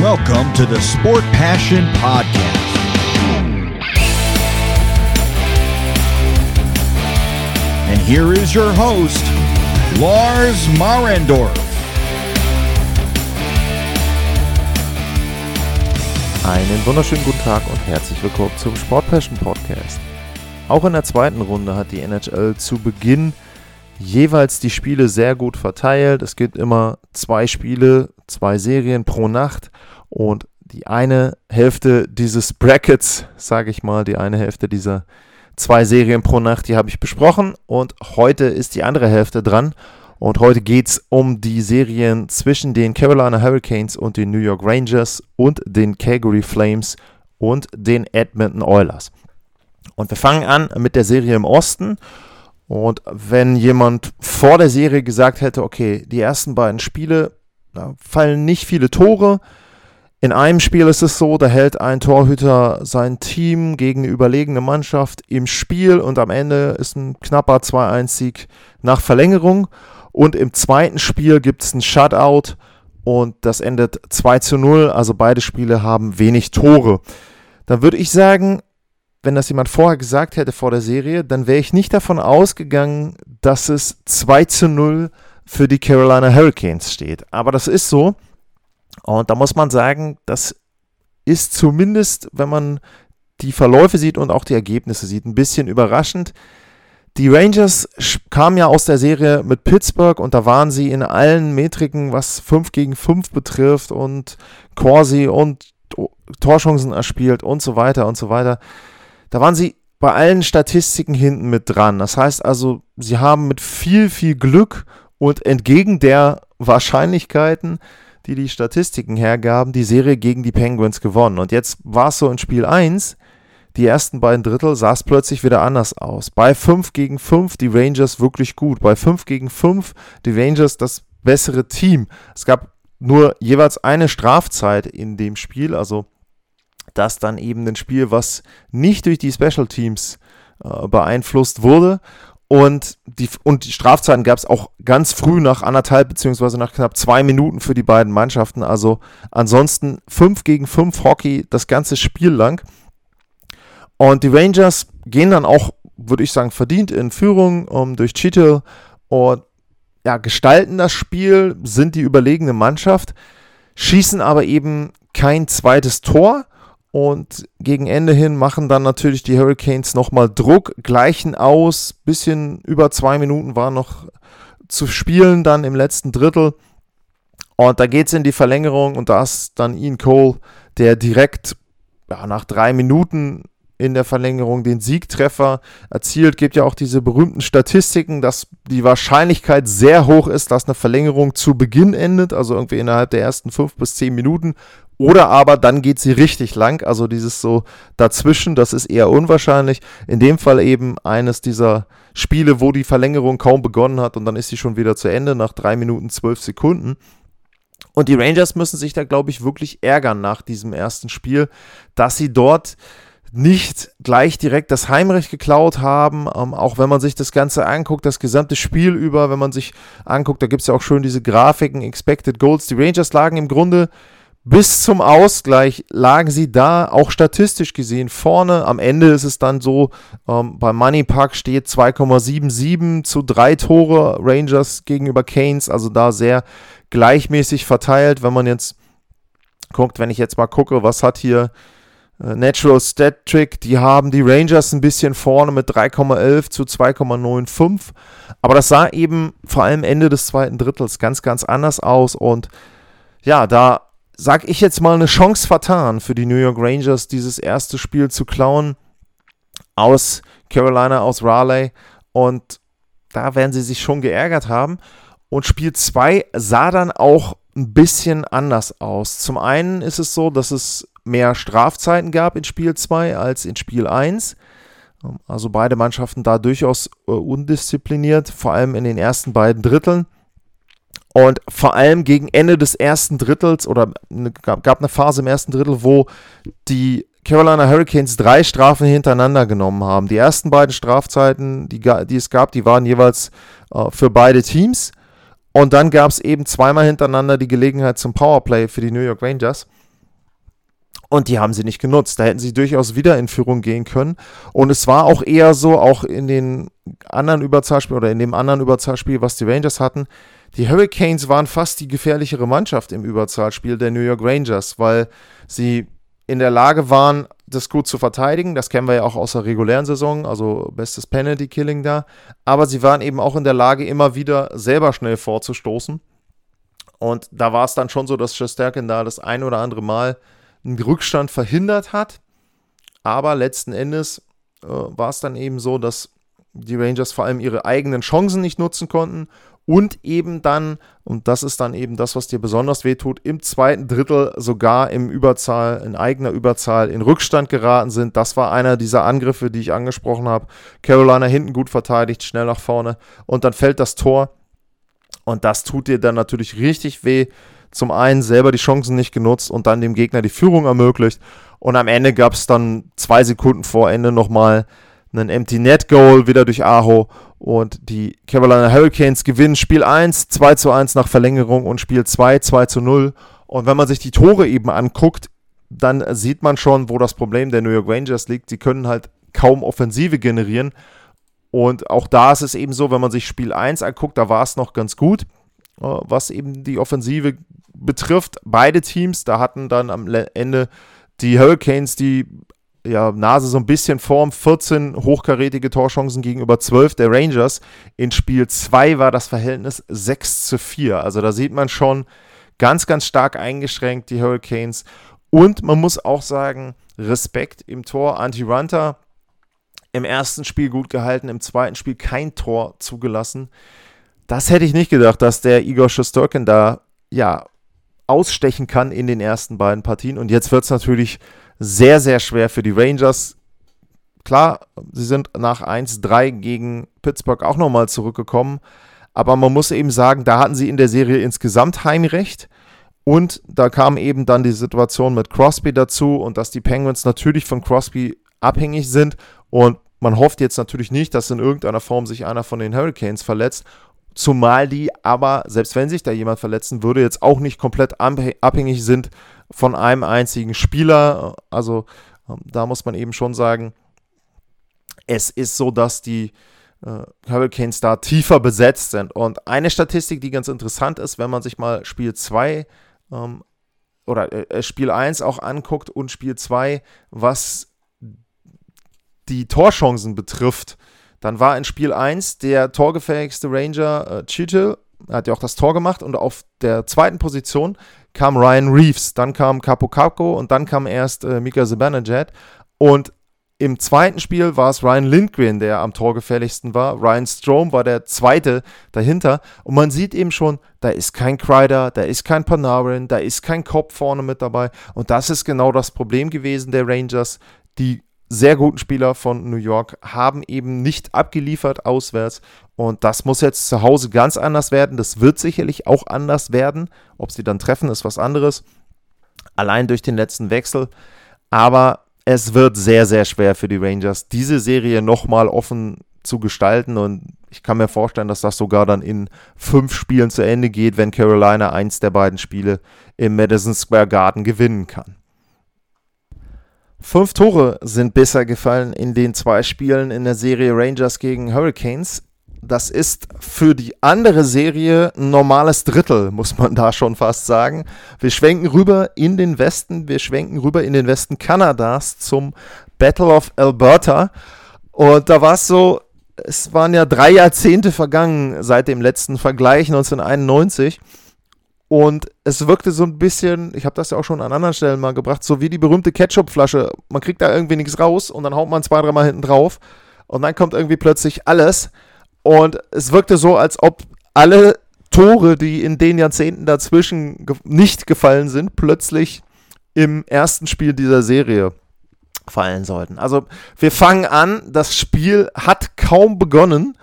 Welcome to the Sport Passion Podcast. And here is your host, Lars Marendorf. Einen wunderschönen guten Tag und herzlich willkommen zum Sport Passion Podcast. Auch in der zweiten Runde hat die NHL zu Beginn jeweils die Spiele sehr gut verteilt. Es gibt immer zwei Spiele, zwei Serien pro Nacht und die eine Hälfte dieses Brackets, sage ich mal, die eine Hälfte dieser zwei Serien pro Nacht, die habe ich besprochen und heute ist die andere Hälfte dran. Und heute geht es um die Serien zwischen den Carolina Hurricanes und den New York Rangers und den Calgary Flames und den Edmonton Oilers. Und wir fangen an mit der Serie im Osten und wenn jemand vor der Serie gesagt hätte, okay, die ersten beiden Spiele, fallen nicht viele Tore. In einem Spiel ist es so, da hält ein Torhüter sein Team gegen eine überlegene Mannschaft im Spiel und am Ende ist ein knapper 2-1-Sieg nach Verlängerung. Und im zweiten Spiel gibt es ein Shutout und das endet 2 0. Also beide Spiele haben wenig Tore. Dann würde ich sagen, wenn das jemand vorher gesagt hätte vor der Serie, dann wäre ich nicht davon ausgegangen, dass es 2 zu 0 für die Carolina Hurricanes steht. Aber das ist so. Und da muss man sagen, das ist zumindest, wenn man die Verläufe sieht und auch die Ergebnisse sieht, ein bisschen überraschend. Die Rangers kamen ja aus der Serie mit Pittsburgh und da waren sie in allen Metriken, was 5 gegen 5 betrifft und Corsi und Torchancen erspielt und so weiter und so weiter da waren sie bei allen Statistiken hinten mit dran. Das heißt also, sie haben mit viel, viel Glück und entgegen der Wahrscheinlichkeiten, die die Statistiken hergaben, die Serie gegen die Penguins gewonnen. Und jetzt war es so in Spiel 1, die ersten beiden Drittel sah es plötzlich wieder anders aus. Bei 5 gegen 5 die Rangers wirklich gut. Bei 5 gegen 5 die Rangers das bessere Team. Es gab nur jeweils eine Strafzeit in dem Spiel, also das dann eben ein Spiel, was nicht durch die Special Teams äh, beeinflusst wurde. Und die, und die Strafzeiten gab es auch ganz früh nach anderthalb beziehungsweise nach knapp zwei Minuten für die beiden Mannschaften. Also ansonsten 5 gegen 5 Hockey das ganze Spiel lang. Und die Rangers gehen dann auch, würde ich sagen, verdient in Führung um, durch Cheetle und ja, gestalten das Spiel, sind die überlegene Mannschaft, schießen aber eben kein zweites Tor und gegen Ende hin machen dann natürlich die Hurricanes nochmal Druck, gleichen aus. Bisschen über zwei Minuten war noch zu spielen dann im letzten Drittel. Und da geht es in die Verlängerung und da ist dann Ian Cole, der direkt ja, nach drei Minuten in der Verlängerung den Siegtreffer erzielt. Gibt ja auch diese berühmten Statistiken, dass die Wahrscheinlichkeit sehr hoch ist, dass eine Verlängerung zu Beginn endet, also irgendwie innerhalb der ersten fünf bis zehn Minuten. Oder aber dann geht sie richtig lang, also dieses so dazwischen, das ist eher unwahrscheinlich. In dem Fall eben eines dieser Spiele, wo die Verlängerung kaum begonnen hat und dann ist sie schon wieder zu Ende nach drei Minuten zwölf Sekunden. Und die Rangers müssen sich da, glaube ich, wirklich ärgern nach diesem ersten Spiel, dass sie dort nicht gleich direkt das Heimrecht geklaut haben, ähm, auch wenn man sich das Ganze anguckt, das gesamte Spiel über, wenn man sich anguckt, da gibt es ja auch schön diese Grafiken, Expected Goals. Die Rangers lagen im Grunde bis zum Ausgleich lagen sie da, auch statistisch gesehen, vorne. Am Ende ist es dann so, ähm, beim Money Park steht 2,77 zu drei Tore Rangers gegenüber Canes, also da sehr gleichmäßig verteilt. Wenn man jetzt guckt, wenn ich jetzt mal gucke, was hat hier Natural Stat Trick, die haben die Rangers ein bisschen vorne mit 3,11 zu 2,95. Aber das sah eben vor allem Ende des zweiten Drittels ganz, ganz anders aus und ja, da sag ich jetzt mal, eine Chance vertan für die New York Rangers, dieses erste Spiel zu klauen aus Carolina, aus Raleigh. Und da werden sie sich schon geärgert haben. Und Spiel 2 sah dann auch ein bisschen anders aus. Zum einen ist es so, dass es mehr Strafzeiten gab in Spiel 2 als in Spiel 1. Also beide Mannschaften da durchaus äh, undiszipliniert, vor allem in den ersten beiden Dritteln. Und vor allem gegen Ende des ersten Drittels oder ne, gab, gab eine Phase im ersten Drittel, wo die Carolina Hurricanes drei Strafen hintereinander genommen haben. Die ersten beiden Strafzeiten, die, die es gab, die waren jeweils äh, für beide Teams. Und dann gab es eben zweimal hintereinander die Gelegenheit zum Powerplay für die New York Rangers. Und die haben sie nicht genutzt. Da hätten sie durchaus wieder in Führung gehen können. Und es war auch eher so, auch in den anderen Überzahlspielen oder in dem anderen Überzahlspiel, was die Rangers hatten, die Hurricanes waren fast die gefährlichere Mannschaft im Überzahlspiel der New York Rangers, weil sie in der Lage waren, das gut zu verteidigen. Das kennen wir ja auch aus der regulären Saison, also bestes Penalty-Killing da. Aber sie waren eben auch in der Lage, immer wieder selber schnell vorzustoßen. Und da war es dann schon so, dass Shesterkin da das ein oder andere Mal einen Rückstand verhindert hat. Aber letzten Endes äh, war es dann eben so, dass die Rangers vor allem ihre eigenen Chancen nicht nutzen konnten und eben dann, und das ist dann eben das, was dir besonders wehtut, im zweiten Drittel sogar im Überzahl, in eigener Überzahl in Rückstand geraten sind. Das war einer dieser Angriffe, die ich angesprochen habe. Carolina hinten gut verteidigt, schnell nach vorne und dann fällt das Tor und das tut dir dann natürlich richtig weh. Zum einen selber die Chancen nicht genutzt und dann dem Gegner die Führung ermöglicht. Und am Ende gab es dann zwei Sekunden vor Ende nochmal einen Empty Net Goal wieder durch Aho und die Carolina Hurricanes gewinnen Spiel 1 2 zu 1 nach Verlängerung und Spiel 2 2 zu 0. Und wenn man sich die Tore eben anguckt, dann sieht man schon, wo das Problem der New York Rangers liegt. Sie können halt kaum Offensive generieren. Und auch da ist es eben so, wenn man sich Spiel 1 anguckt, da war es noch ganz gut, was eben die Offensive betrifft. Beide Teams, da hatten dann am Ende die Hurricanes die ja, Nase so ein bisschen vorm 14 hochkarätige Torchancen gegenüber 12 der Rangers. In Spiel 2 war das Verhältnis 6 zu 4. Also da sieht man schon ganz, ganz stark eingeschränkt die Hurricanes. Und man muss auch sagen, Respekt im Tor. Anti-Runter im ersten Spiel gut gehalten, im zweiten Spiel kein Tor zugelassen. Das hätte ich nicht gedacht, dass der Igor Shosturkin da ja ausstechen kann in den ersten beiden Partien. Und jetzt wird es natürlich sehr, sehr schwer für die Rangers. Klar, sie sind nach 1-3 gegen Pittsburgh auch nochmal zurückgekommen. Aber man muss eben sagen, da hatten sie in der Serie insgesamt Heimrecht. Und da kam eben dann die Situation mit Crosby dazu und dass die Penguins natürlich von Crosby abhängig sind. Und man hofft jetzt natürlich nicht, dass in irgendeiner Form sich einer von den Hurricanes verletzt. Zumal die aber, selbst wenn sich da jemand verletzen würde, jetzt auch nicht komplett abhängig sind von einem einzigen Spieler. Also ähm, da muss man eben schon sagen, es ist so, dass die äh, Hurricanes da tiefer besetzt sind. Und eine Statistik, die ganz interessant ist, wenn man sich mal Spiel 2 ähm, oder äh, Spiel 1 auch anguckt und Spiel 2, was die Torchancen betrifft, dann war in Spiel 1 der torgefähigste Ranger äh, Chichel, hat ja auch das Tor gemacht und auf der zweiten Position kam Ryan Reeves, dann kam Capo Capo und dann kam erst äh, Mika Zibanejad und im zweiten Spiel war es Ryan Lindgren, der am torgefährlichsten war. Ryan Strom war der zweite dahinter. Und man sieht eben schon, da ist kein Kreider, da ist kein Panarin, da ist kein Kopf vorne mit dabei. Und das ist genau das Problem gewesen der Rangers. Die sehr guten Spieler von New York haben eben nicht abgeliefert auswärts. Und das muss jetzt zu Hause ganz anders werden. Das wird sicherlich auch anders werden. Ob sie dann treffen, ist was anderes. Allein durch den letzten Wechsel. Aber es wird sehr, sehr schwer für die Rangers, diese Serie nochmal offen zu gestalten. Und ich kann mir vorstellen, dass das sogar dann in fünf Spielen zu Ende geht, wenn Carolina eins der beiden Spiele im Madison Square Garden gewinnen kann. Fünf Tore sind besser gefallen in den zwei Spielen in der Serie Rangers gegen Hurricanes. Das ist für die andere Serie ein normales Drittel, muss man da schon fast sagen. Wir schwenken rüber in den Westen, wir schwenken rüber in den Westen Kanadas zum Battle of Alberta. Und da war es so, es waren ja drei Jahrzehnte vergangen seit dem letzten Vergleich 1991. Und es wirkte so ein bisschen, ich habe das ja auch schon an anderen Stellen mal gebracht, so wie die berühmte Ketchup-Flasche. Man kriegt da irgendwie nichts raus und dann haut man zwei, dreimal hinten drauf und dann kommt irgendwie plötzlich alles. Und es wirkte so, als ob alle Tore, die in den Jahrzehnten dazwischen ge nicht gefallen sind, plötzlich im ersten Spiel dieser Serie fallen sollten. Also wir fangen an, das Spiel hat kaum begonnen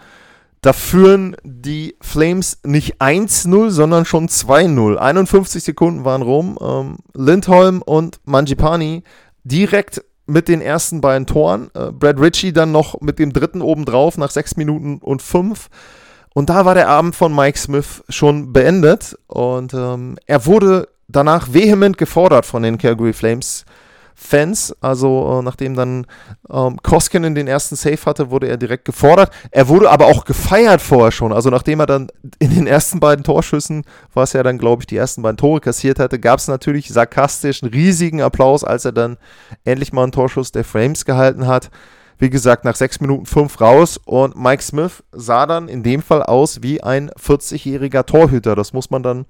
da führen die Flames nicht 1-0, sondern schon 2-0. 51 Sekunden waren rum. Ähm, Lindholm und Mangipani direkt mit den ersten beiden Toren. Äh, Brad Ritchie dann noch mit dem dritten obendrauf nach 6 Minuten und 5. Und da war der Abend von Mike Smith schon beendet. Und ähm, er wurde danach vehement gefordert von den Calgary Flames, Fans. Also äh, nachdem dann ähm, Koskinen den ersten Save hatte, wurde er direkt gefordert. Er wurde aber auch gefeiert vorher schon. Also nachdem er dann in den ersten beiden Torschüssen, was er dann, glaube ich, die ersten beiden Tore kassiert hatte, gab es natürlich sarkastisch einen riesigen Applaus, als er dann endlich mal einen Torschuss der Frames gehalten hat. Wie gesagt, nach sechs Minuten fünf raus und Mike Smith sah dann in dem Fall aus wie ein 40-jähriger Torhüter. Das muss man dann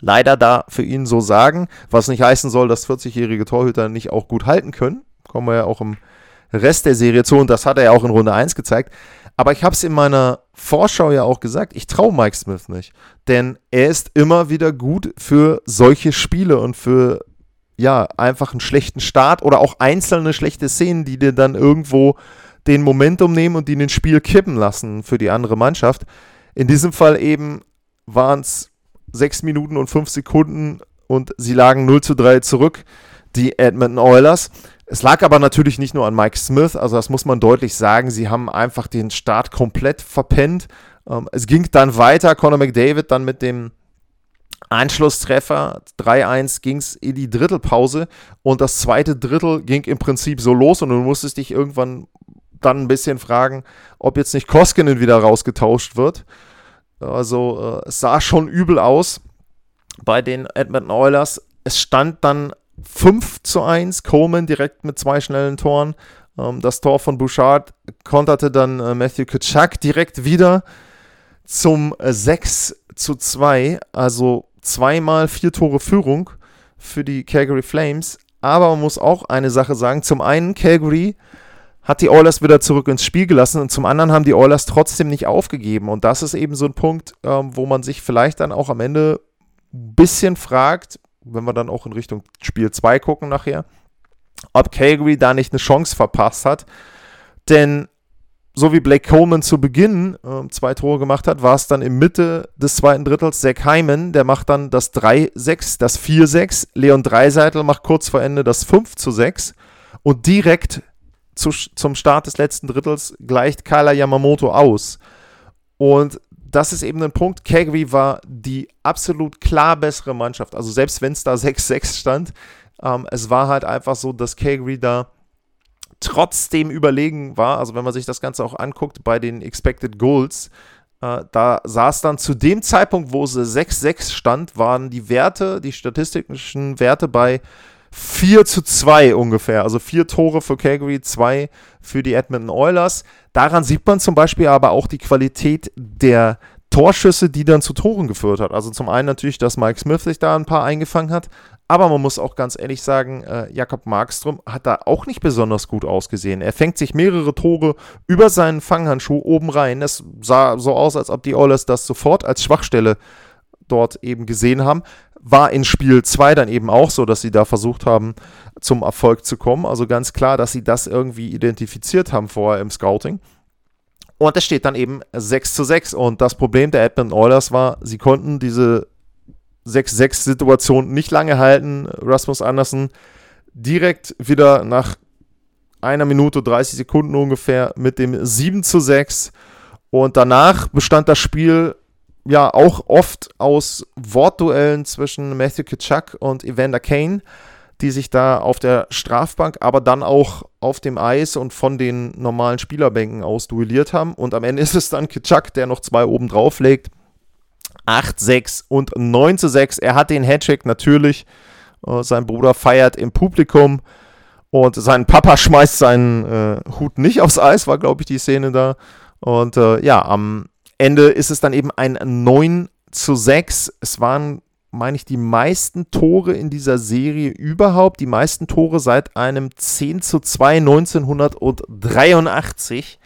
leider da für ihn so sagen, was nicht heißen soll, dass 40-jährige Torhüter nicht auch gut halten können. Kommen wir ja auch im Rest der Serie zu und das hat er ja auch in Runde 1 gezeigt. Aber ich habe es in meiner Vorschau ja auch gesagt, ich traue Mike Smith nicht. Denn er ist immer wieder gut für solche Spiele und für ja, einfach einen schlechten Start oder auch einzelne schlechte Szenen, die dir dann irgendwo den Momentum nehmen und die den Spiel kippen lassen für die andere Mannschaft. In diesem Fall eben waren es sechs Minuten und fünf Sekunden und sie lagen 0 zu 3 zurück, die Edmonton Oilers. Es lag aber natürlich nicht nur an Mike Smith, also das muss man deutlich sagen. Sie haben einfach den Start komplett verpennt. Ähm, es ging dann weiter. Conor McDavid dann mit dem Anschlusstreffer 3-1 ging es in die Drittelpause und das zweite Drittel ging im Prinzip so los und du musstest dich irgendwann dann ein bisschen fragen, ob jetzt nicht Koskinen wieder rausgetauscht wird. Also äh, es sah schon übel aus bei den Edmonton Oilers. Es stand dann 5 zu 1, Coleman direkt mit zwei schnellen Toren. Ähm, das Tor von Bouchard konterte dann äh, Matthew Kutschak direkt wieder zum äh, 6 zu 2. Also zweimal vier Tore Führung für die Calgary Flames. Aber man muss auch eine Sache sagen. Zum einen, Calgary hat die Oilers wieder zurück ins Spiel gelassen und zum anderen haben die Oilers trotzdem nicht aufgegeben. Und das ist eben so ein Punkt, ähm, wo man sich vielleicht dann auch am Ende ein bisschen fragt, wenn wir dann auch in Richtung Spiel 2 gucken nachher, ob Calgary da nicht eine Chance verpasst hat. Denn so wie Blake Coleman zu Beginn äh, zwei Tore gemacht hat, war es dann im Mitte des zweiten Drittels Zach Hyman, der macht dann das 3-6, das 4-6. Leon Dreiseitel macht kurz vor Ende das 5-6 und direkt zu, zum Start des letzten Drittels gleicht Kyler Yamamoto aus. Und das ist eben ein Punkt. Calgary war die absolut klar bessere Mannschaft. Also selbst wenn es da 6-6 stand, ähm, es war halt einfach so, dass Calgary da trotzdem überlegen war. Also wenn man sich das Ganze auch anguckt bei den Expected Goals, äh, da es dann zu dem Zeitpunkt, wo es 6-6 stand, waren die Werte, die statistischen Werte bei 4 zu 2 ungefähr. Also vier Tore für Calgary, zwei für die Edmonton Oilers. Daran sieht man zum Beispiel aber auch die Qualität der Torschüsse, die dann zu Toren geführt hat. Also zum einen natürlich, dass Mike Smith sich da ein paar eingefangen hat, aber man muss auch ganz ehrlich sagen, äh, Jakob Markström hat da auch nicht besonders gut ausgesehen. Er fängt sich mehrere Tore über seinen Fanghandschuh oben rein. Es sah so aus, als ob die Oilers das sofort als Schwachstelle dort eben gesehen haben. War in Spiel 2 dann eben auch so, dass sie da versucht haben, zum Erfolg zu kommen. Also ganz klar, dass sie das irgendwie identifiziert haben vorher im Scouting. Und es steht dann eben 6 zu 6. Und das Problem der Edmonton Oilers war, sie konnten diese 6-6-Situation nicht lange halten. Rasmus Andersen direkt wieder nach einer Minute 30 Sekunden ungefähr mit dem 7 zu 6. Und danach bestand das Spiel ja auch oft aus Wortduellen zwischen Matthew Kitschak und Evander Kane, die sich da auf der Strafbank, aber dann auch auf dem Eis und von den normalen Spielerbänken aus duelliert haben. Und am Ende ist es dann Kitschak, der noch zwei oben drauf legt. 8-6 und 9 6. Er hat den Hattrick natürlich. Uh, sein Bruder feiert im Publikum und sein Papa schmeißt seinen äh, Hut nicht aufs Eis, war glaube ich die Szene da. Und äh, ja, am Ende ist es dann eben ein 9 zu 6. Es waren, meine ich, die meisten Tore in dieser Serie überhaupt. Die meisten Tore seit einem 10 zu 2 1983.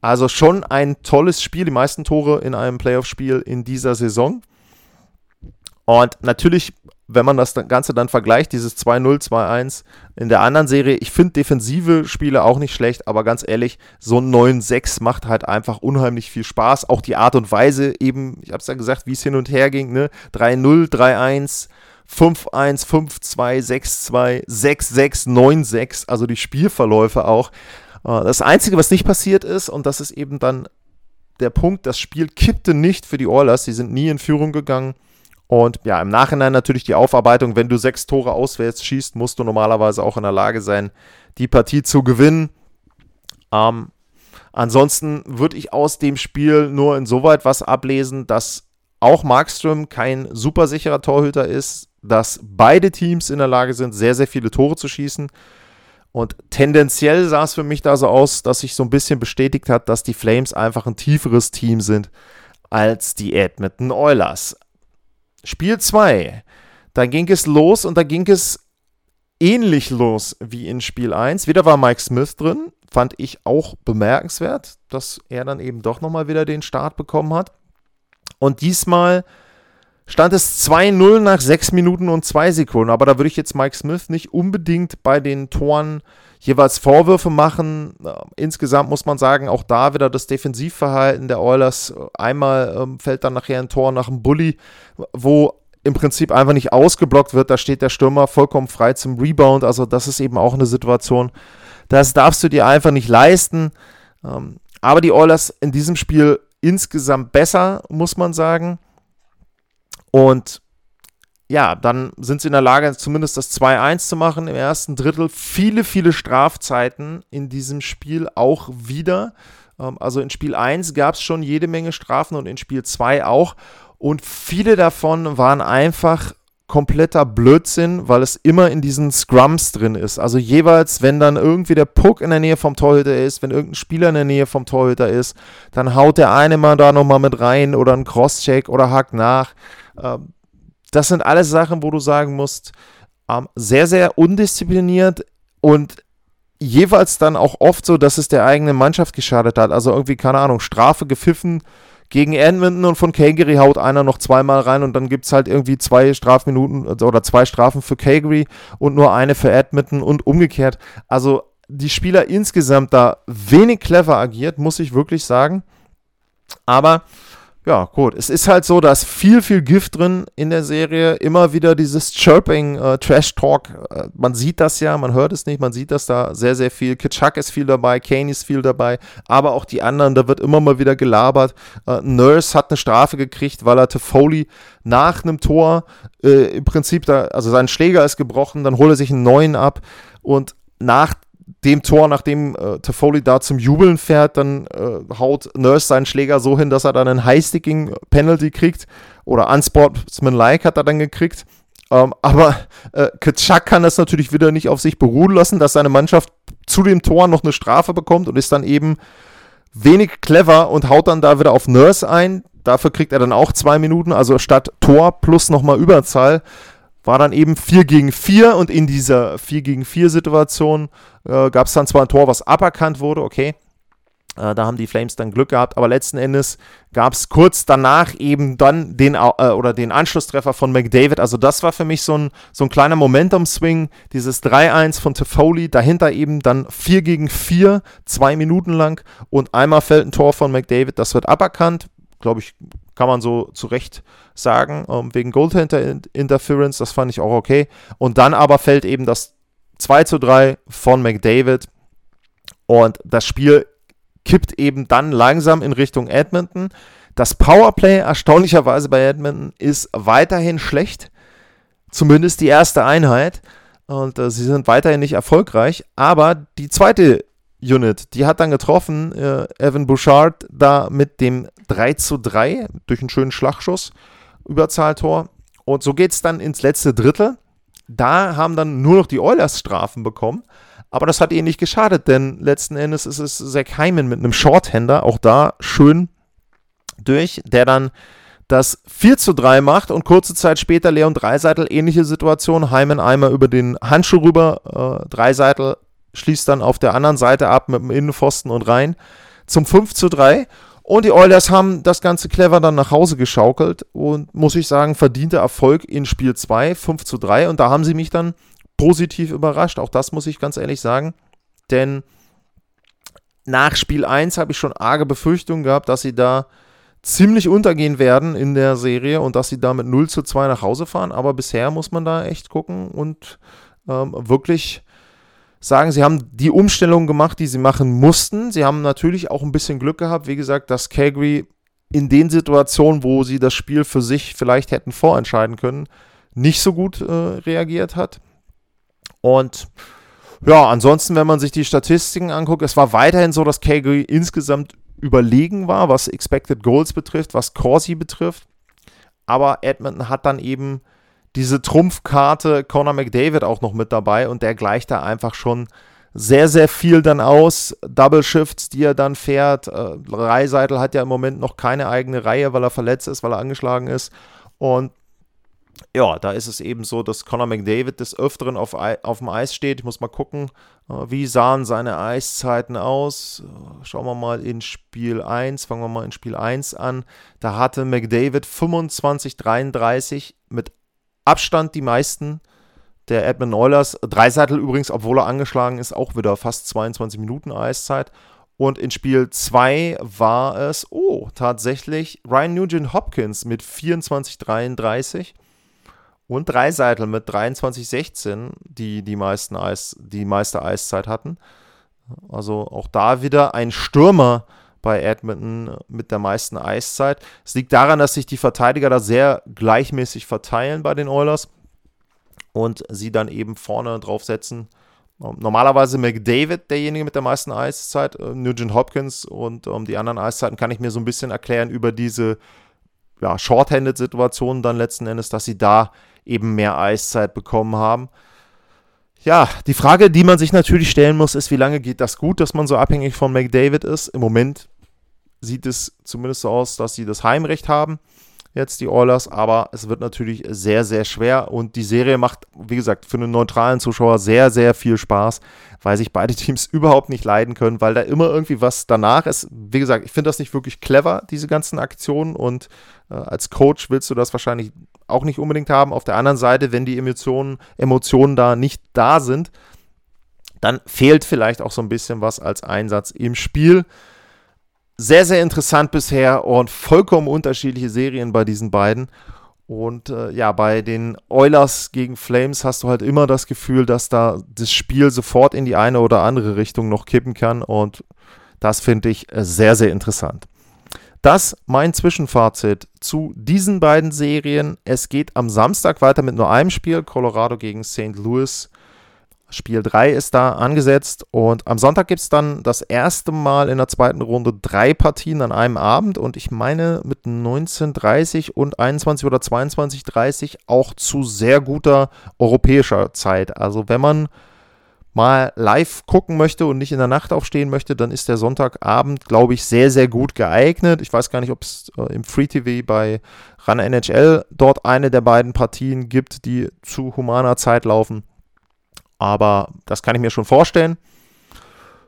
Also schon ein tolles Spiel, die meisten Tore in einem Playoff-Spiel in dieser Saison. Und natürlich wenn man das Ganze dann vergleicht, dieses 2-0, 2-1 in der anderen Serie, ich finde defensive Spiele auch nicht schlecht, aber ganz ehrlich, so ein 9-6 macht halt einfach unheimlich viel Spaß. Auch die Art und Weise eben, ich habe es ja gesagt, wie es hin und her ging, ne? 3-0, 3-1, 5-1, 5-2, 6-2, 6-6, 9-6, also die Spielverläufe auch. Äh, das Einzige, was nicht passiert ist, und das ist eben dann der Punkt, das Spiel kippte nicht für die Oilers, sie sind nie in Führung gegangen Und ja, im Nachhinein natürlich die Aufarbeitung, wenn du sechs Tore auswärts schießt, musst du normalerweise auch in der Lage sein, die Partie zu gewinnen. Ähm, ansonsten würde ich aus dem Spiel nur insoweit was ablesen, dass auch Markström kein super sicherer Torhüter ist, dass beide Teams in der Lage sind, sehr, sehr viele Tore zu schießen. Und tendenziell sah es für mich da so aus, dass sich so ein bisschen bestätigt hat, dass die Flames einfach ein tieferes Team sind als die Edmonton Oilers. Spiel 2. Da ging es los und da ging es ähnlich los wie in Spiel 1. Wieder war Mike Smith drin. Fand ich auch bemerkenswert, dass er dann eben doch nochmal wieder den Start bekommen hat. Und diesmal stand es 2-0 nach 6 Minuten und 2 Sekunden. Aber da würde ich jetzt Mike Smith nicht unbedingt bei den Toren jeweils Vorwürfe machen. Äh, insgesamt muss man sagen, auch da wieder das Defensivverhalten der Oilers. Einmal ähm, fällt dann nachher ein Tor nach einem Bully, wo im Prinzip einfach nicht ausgeblockt wird. Da steht der Stürmer vollkommen frei zum Rebound. Also das ist eben auch eine Situation, das darfst du dir einfach nicht leisten. Ähm, aber die Oilers in diesem Spiel insgesamt besser, muss man sagen. Und ja, dann sind sie in der Lage, zumindest das 2-1 zu machen im ersten Drittel. Viele, viele Strafzeiten in diesem Spiel auch wieder. Ähm, also in Spiel 1 gab es schon jede Menge Strafen und in Spiel 2 auch. Und viele davon waren einfach kompletter Blödsinn, weil es immer in diesen Scrums drin ist. Also jeweils, wenn dann irgendwie der Puck in der Nähe vom Torhüter ist, wenn irgendein Spieler in der Nähe vom Torhüter ist, dann haut der eine mal da nochmal mit rein oder ein Crosscheck oder hackt nach. Das sind alles Sachen, wo du sagen musst, ähm, sehr, sehr undiszipliniert und jeweils dann auch oft so, dass es der eigenen Mannschaft geschadet hat. Also irgendwie, keine Ahnung, Strafe gepfiffen gegen Edmonton und von Calgary haut einer noch zweimal rein und dann gibt es halt irgendwie zwei Strafminuten oder zwei Strafen für Calgary und nur eine für Edmonton und umgekehrt. Also die Spieler insgesamt da wenig clever agiert, muss ich wirklich sagen. Aber ja, gut. Es ist halt so, dass viel, viel Gift drin in der Serie. Immer wieder dieses Chirping, äh, Trash-Talk. Äh, man sieht das ja, man hört es nicht, man sieht das da sehr, sehr viel. Kitschak ist viel dabei, Kane ist viel dabei, aber auch die anderen, da wird immer mal wieder gelabert. Äh, Nurse hat eine Strafe gekriegt, weil er Toffoli nach einem Tor äh, im Prinzip da, also sein Schläger ist gebrochen, dann holt er sich einen neuen ab und nach dem Tor, nachdem äh, Toffoli da zum Jubeln fährt, dann äh, haut Nurse seinen Schläger so hin, dass er dann einen High-Sticking-Penalty kriegt. Oder Unsportsmanlike hat er dann gekriegt. Ähm, aber äh, Kitschak kann das natürlich wieder nicht auf sich beruhen lassen, dass seine Mannschaft zu dem Tor noch eine Strafe bekommt und ist dann eben wenig clever und haut dann da wieder auf Nurse ein. Dafür kriegt er dann auch zwei Minuten, also statt Tor plus nochmal Überzahl war dann eben 4 gegen 4 und in dieser 4 gegen 4 Situation äh, gab es dann zwar ein Tor, was aberkannt wurde, okay. Äh, da haben die Flames dann Glück gehabt, aber letzten Endes gab es kurz danach eben dann den äh, oder den Anschlusstreffer von McDavid. Also das war für mich so ein, so ein kleiner Momentum-Swing, dieses 3-1 von Toffoli, dahinter eben dann 4 gegen 4, zwei Minuten lang und einmal fällt ein Tor von McDavid, das wird aberkannt, glaube ich, kann man so zu Recht sagen, ähm, wegen Goaltender Interference, das fand ich auch okay. Und dann aber fällt eben das 2 zu 3 von McDavid und das Spiel kippt eben dann langsam in Richtung Edmonton. Das Powerplay erstaunlicherweise bei Edmonton ist weiterhin schlecht, zumindest die erste Einheit. Und äh, sie sind weiterhin nicht erfolgreich. Aber die zweite Unit, die hat dann getroffen, äh, Evan Bouchard da mit dem 3 zu 3 durch einen schönen Schlagschuss, Überzahltor. Und so geht es dann ins letzte Drittel. Da haben dann nur noch die Oilers Strafen bekommen. Aber das hat ihnen nicht geschadet, denn letzten Endes ist es Zach Hyman mit einem Shorthander, auch da schön durch, der dann das 4 zu 3 macht und kurze Zeit später Leon Dreiseitel, ähnliche Situation, Hyman einmal über den Handschuh rüber, äh, Dreiseitel schließt dann auf der anderen Seite ab mit dem Innenpfosten und rein zum 5 zu 3 und die Oilers haben das Ganze clever dann nach Hause geschaukelt und muss ich sagen, verdiente Erfolg in Spiel 2, 5 zu 3. Und da haben sie mich dann positiv überrascht. Auch das muss ich ganz ehrlich sagen. Denn nach Spiel 1 habe ich schon arge Befürchtungen gehabt, dass sie da ziemlich untergehen werden in der Serie und dass sie da mit 0 zu 2 nach Hause fahren. Aber bisher muss man da echt gucken und ähm, wirklich sagen, sie haben die Umstellung gemacht, die sie machen mussten. Sie haben natürlich auch ein bisschen Glück gehabt, wie gesagt, dass Calgary in den Situationen, wo sie das Spiel für sich vielleicht hätten vorentscheiden können, nicht so gut äh, reagiert hat. Und ja, ansonsten, wenn man sich die Statistiken anguckt, es war weiterhin so, dass Calgary insgesamt überlegen war, was Expected Goals betrifft, was Corsi betrifft. Aber Edmonton hat dann eben diese Trumpfkarte Conor McDavid auch noch mit dabei und der gleicht da einfach schon sehr, sehr viel dann aus. Double Shifts, die er dann fährt. Äh, Reiseitel hat ja im Moment noch keine eigene Reihe, weil er verletzt ist, weil er angeschlagen ist. Und ja, da ist es eben so, dass Conor McDavid des Öfteren auf, auf dem Eis steht. Ich muss mal gucken, äh, wie sahen seine Eiszeiten aus. Äh, schauen wir mal in Spiel 1, fangen wir mal in Spiel 1 an. Da hatte McDavid 25-33 mit Abstand die meisten der Edmund Oilers. Dreiseitel übrigens, obwohl er angeschlagen ist, auch wieder fast 22 Minuten Eiszeit. Und in Spiel 2 war es, oh, tatsächlich Ryan Nugent Hopkins mit 24-33 und Dreiseitel mit 23-16, die die, meisten Eis, die meiste Eiszeit hatten. Also auch da wieder ein Stürmer bei Edmonton mit der meisten Eiszeit. Es liegt daran, dass sich die Verteidiger da sehr gleichmäßig verteilen bei den Oilers und sie dann eben vorne drauf setzen. Normalerweise McDavid, derjenige mit der meisten Eiszeit, äh, Nugent Hopkins und um, ähm, die anderen Eiszeiten kann ich mir so ein bisschen erklären über diese ja, Shorthanded-Situationen dann letzten Endes, dass sie da eben mehr Eiszeit bekommen haben. Ja, die Frage, die man sich natürlich stellen muss, ist, wie lange geht das gut, dass man so abhängig von McDavid ist? Im Moment sieht es zumindest so aus, dass sie das Heimrecht haben, jetzt die Oilers, aber es wird natürlich sehr, sehr schwer und die Serie macht, wie gesagt, für einen neutralen Zuschauer sehr, sehr viel Spaß, weil sich beide Teams überhaupt nicht leiden können, weil da immer irgendwie was danach ist. Wie gesagt, ich finde das nicht wirklich clever, diese ganzen Aktionen und äh, als Coach willst du das wahrscheinlich auch nicht unbedingt haben. Auf der anderen Seite, wenn die Emotionen, Emotionen da nicht da sind, dann fehlt vielleicht auch so ein bisschen was als Einsatz im Spiel. Sehr, sehr interessant bisher und vollkommen unterschiedliche Serien bei diesen beiden. Und äh, ja, bei den Oilers gegen Flames hast du halt immer das Gefühl, dass da das Spiel sofort in die eine oder andere Richtung noch kippen kann. Und das finde ich äh, sehr, sehr interessant. Das mein Zwischenfazit zu diesen beiden Serien. Es geht am Samstag weiter mit nur einem Spiel, Colorado gegen St. Louis. Spiel 3 ist da angesetzt und am Sonntag gibt es dann das erste Mal in der zweiten Runde drei Partien an einem Abend und ich meine mit 19.30 und 21 oder 22.30 auch zu sehr guter europäischer Zeit. Also wenn man mal live gucken möchte und nicht in der Nacht aufstehen möchte, dann ist der Sonntagabend, glaube ich, sehr, sehr gut geeignet. Ich weiß gar nicht, ob es äh, im Free TV bei Run NHL dort eine der beiden Partien gibt, die zu humaner Zeit laufen. Aber das kann ich mir schon vorstellen.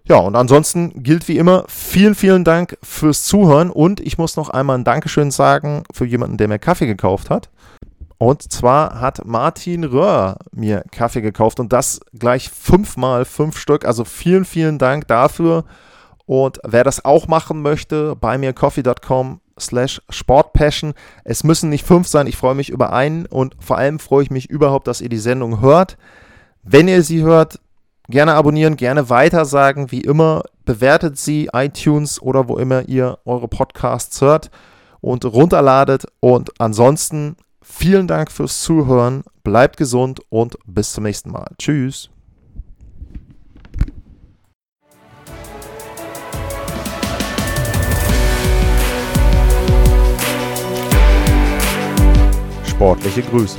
Ja, und ansonsten gilt wie immer, vielen, vielen Dank fürs Zuhören und ich muss noch einmal ein Dankeschön sagen für jemanden, der mir Kaffee gekauft hat. Und zwar hat Martin Röhr mir Kaffee gekauft und das gleich fünfmal, fünf Stück. Also vielen, vielen Dank dafür. Und wer das auch machen möchte, bei mir coffee.com slash sportpassion. Es müssen nicht fünf sein, ich freue mich über einen und vor allem freue ich mich überhaupt, dass ihr die Sendung hört. Wenn ihr sie hört, gerne abonnieren, gerne weitersagen, wie immer. Bewertet sie, iTunes oder wo immer ihr eure Podcasts hört und runterladet. Und ansonsten Vielen Dank fürs Zuhören, bleibt gesund und bis zum nächsten Mal. Tschüss. Sportliche Grüße.